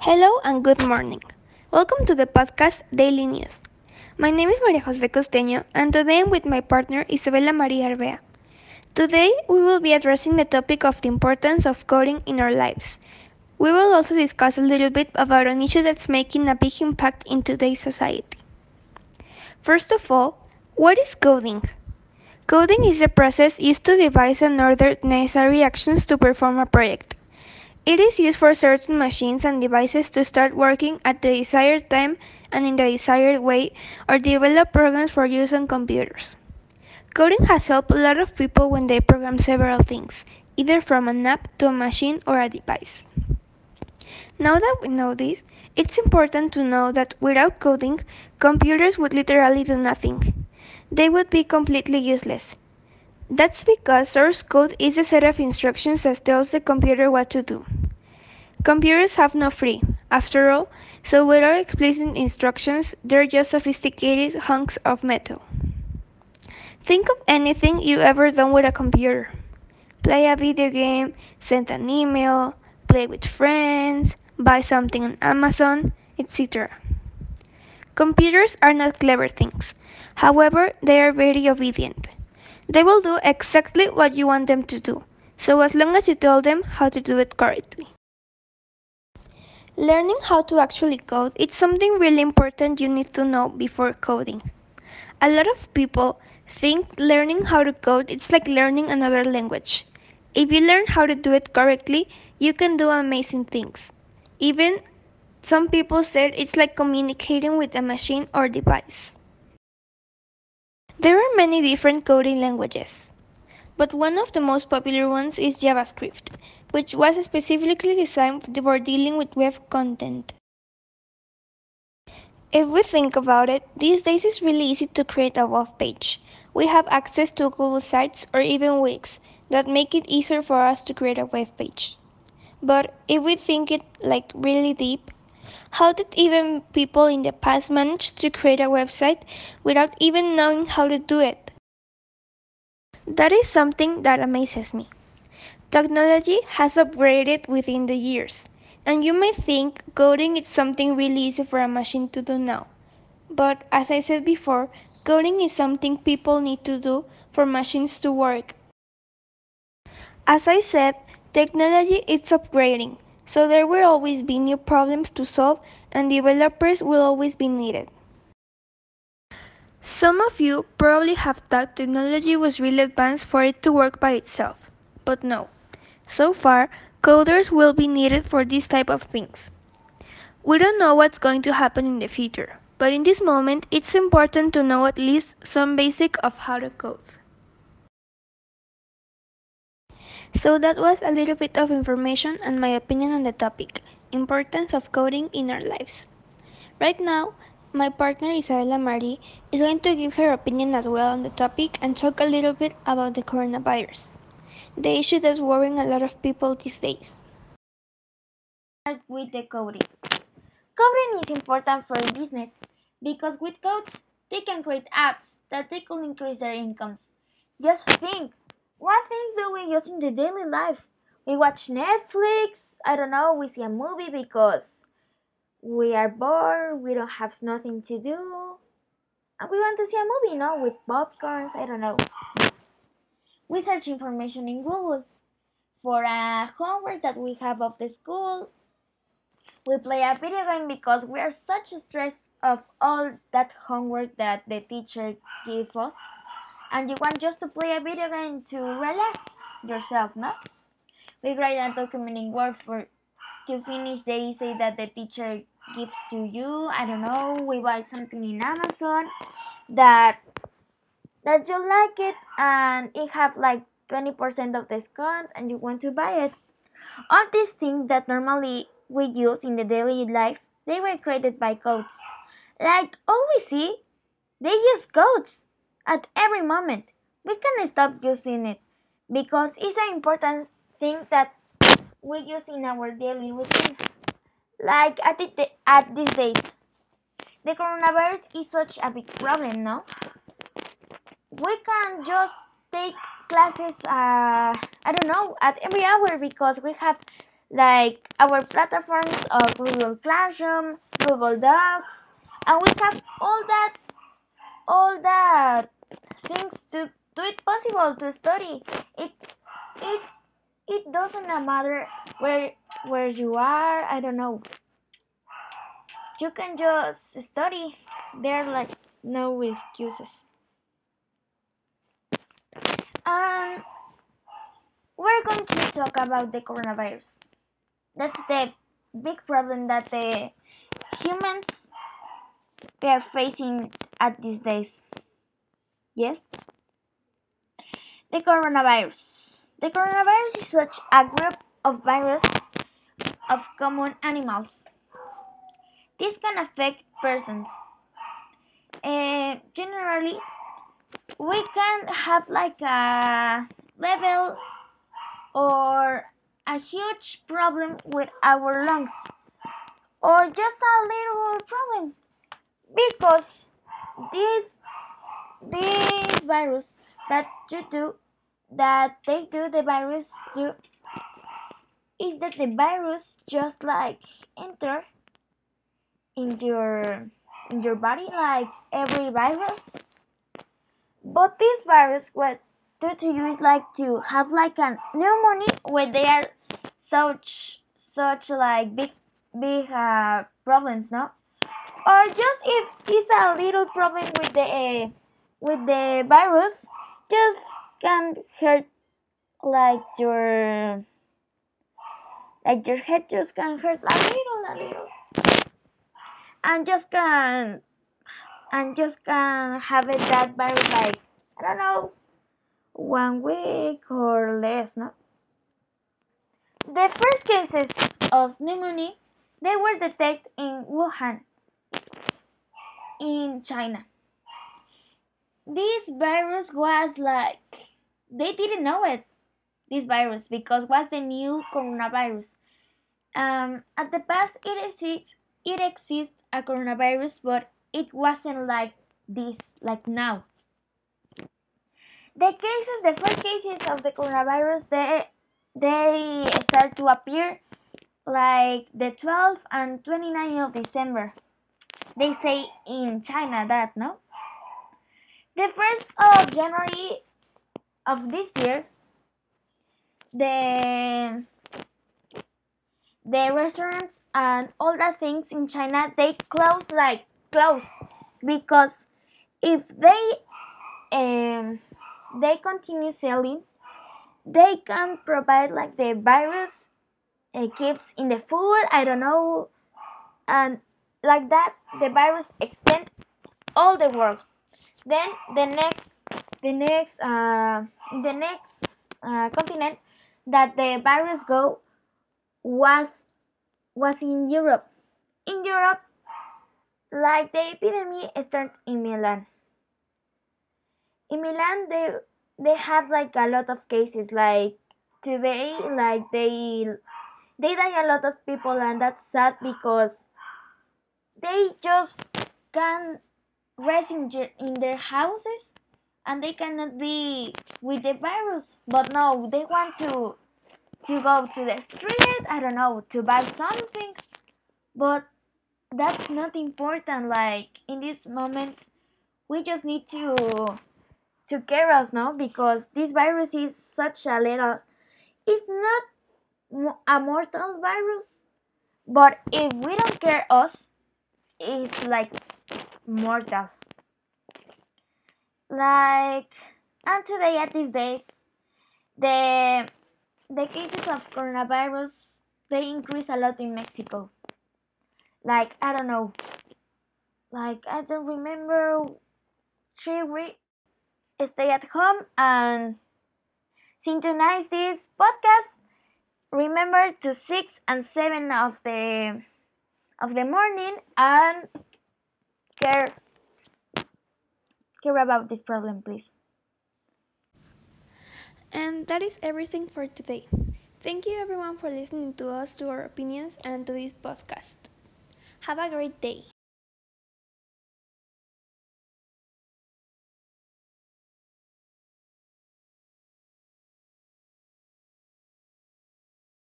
Hello and good morning. Welcome to the podcast Daily News. My name is Maria Jose Costeño and today I'm with my partner Isabella Maria Arbea. Today we will be addressing the topic of the importance of coding in our lives. We will also discuss a little bit about an issue that's making a big impact in today's society. First of all, what is coding? Coding is the process used to devise and order necessary actions to perform a project. It is used for certain machines and devices to start working at the desired time and in the desired way or develop programs for use on computers. Coding has helped a lot of people when they program several things, either from an app to a machine or a device. Now that we know this, it's important to know that without coding, computers would literally do nothing. They would be completely useless. That's because source code is a set of instructions that tells the computer what to do. Computers have no free, after all, so without explicit instructions, they're just sophisticated hunks of metal. Think of anything you ever done with a computer. Play a video game, send an email, play with friends, buy something on Amazon, etc. Computers are not clever things. However, they are very obedient. They will do exactly what you want them to do, so as long as you tell them how to do it correctly. Learning how to actually code is something really important you need to know before coding. A lot of people think learning how to code is like learning another language. If you learn how to do it correctly, you can do amazing things. Even some people said it's like communicating with a machine or device. There are many different coding languages, but one of the most popular ones is JavaScript, which was specifically designed for dealing with web content. If we think about it, these days it's really easy to create a web page. We have access to Google Sites or even Wix that make it easier for us to create a web page. But if we think it like really deep, how did even people in the past manage to create a website without even knowing how to do it? That is something that amazes me. Technology has upgraded within the years, and you may think coding is something really easy for a machine to do now. But as I said before, coding is something people need to do for machines to work. As I said, technology is upgrading, so there will always be new problems to solve and developers will always be needed. Some of you probably have thought technology was really advanced for it to work by itself, but no. So far, coders will be needed for these type of things. We don't know what's going to happen in the future, but in this moment it's important to know at least some basic of how to code. So that was a little bit of information and my opinion on the topic, importance of coding in our lives. Right now, my partner Isabella Marie is going to give her opinion as well on the topic and talk a little bit about the coronavirus, the issue that's worrying a lot of people these days. Start with the coding. Coding is important for a business because with codes they can create apps that they could increase their incomes. Just think, what things do we use in the daily life? We watch Netflix, I don't know, we see a movie because we are bored, we don't have nothing to do, and we want to see a movie, you know, with popcorns, I don't know. We search information in Google for a homework that we have of the school. We play a video game because we are such stressed of all that homework that the teacher gave us and you want just to play a video game to relax yourself, no? We write a document in Word for to finish the essay that the teacher gives to you. I don't know. We buy something in Amazon that that you like it and it have like 20% of discount and you want to buy it. All these things that normally we use in the daily life, they were created by codes. Like all we see, they use codes at every moment. We can stop using it because it's an important thing that we use in our daily routine. Like at, the, at these days, the coronavirus is such a big problem, no? We can just take classes, uh, I don't know, at every hour because we have like our platforms of Google Classroom, Google Docs, and we have all that all that things to do it possible to study. It it it doesn't matter where where you are. I don't know. You can just study. There are like no excuses. And we're going to talk about the coronavirus. That's the big problem that the humans are facing at these days. Yes? The coronavirus. The coronavirus is such a group of viruses of common animals. This can affect persons. Uh, generally, we can have like a level or a huge problem with our lungs or just a little problem because this this virus that you do that they do the virus do is that the virus just like enter in your in your body like every virus. But this virus what do to you is like to have like a pneumonia where they are such such like big big uh, problems no? Or just if it's a little problem with the uh, with the virus just can hurt like your like your head just can hurt a little a little. And just can and just can have it that virus like I don't know one week or less no? The first cases of pneumonia they were detected in Wuhan in China. This virus was like they didn't know it this virus because was the new coronavirus. Um, at the past it exists it exists a coronavirus but it wasn't like this like now the cases the first cases of the coronavirus they they start to appear like the 12th and 29th of december. They say in china that no? The 1st of January of this year, the the restaurants and all the things in China they close like close because if they um, they continue selling, they can provide like the virus uh, keeps in the food. I don't know, and like that the virus extend all the world. Then the next, the next, uh, the next uh, continent that the virus go was was in Europe. In Europe, like the epidemic started in Milan. In Milan, they they have like a lot of cases. Like today, like they they die a lot of people, and that's sad because they just can't rest in, in their houses and they cannot be with the virus. But no, they want to to go to the street, I don't know, to buy something. But that's not important. Like in this moment, we just need to to care us now because this virus is such a little. It's not a mortal virus, but if we don't care us, it's like mortal. Like, and today at these days, the the cases of coronavirus they increase a lot in Mexico. Like I don't know, like I don't remember three weeks stay at home and synchronize this podcast. Remember to six and seven of the of the morning and care care about this problem, please. And that is everything for today. Thank you everyone for listening to us, to our opinions, and to this podcast. Have a great day.